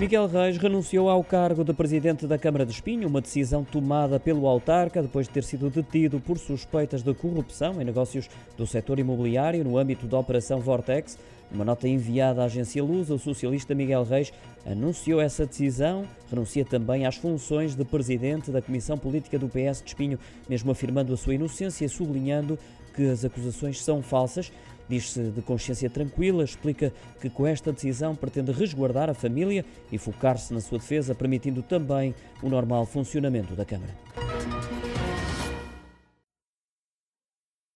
Miguel Reis renunciou ao cargo de presidente da Câmara de Espinho, uma decisão tomada pelo autarca depois de ter sido detido por suspeitas de corrupção em negócios do setor imobiliário no âmbito da Operação Vortex. Numa nota enviada à agência Luz, o socialista Miguel Reis anunciou essa decisão, renuncia também às funções de presidente da Comissão Política do PS de Espinho, mesmo afirmando a sua inocência e sublinhando que as acusações são falsas. Diz-se de consciência tranquila, explica que com esta decisão pretende resguardar a família e focar-se na sua defesa, permitindo também o normal funcionamento da Câmara.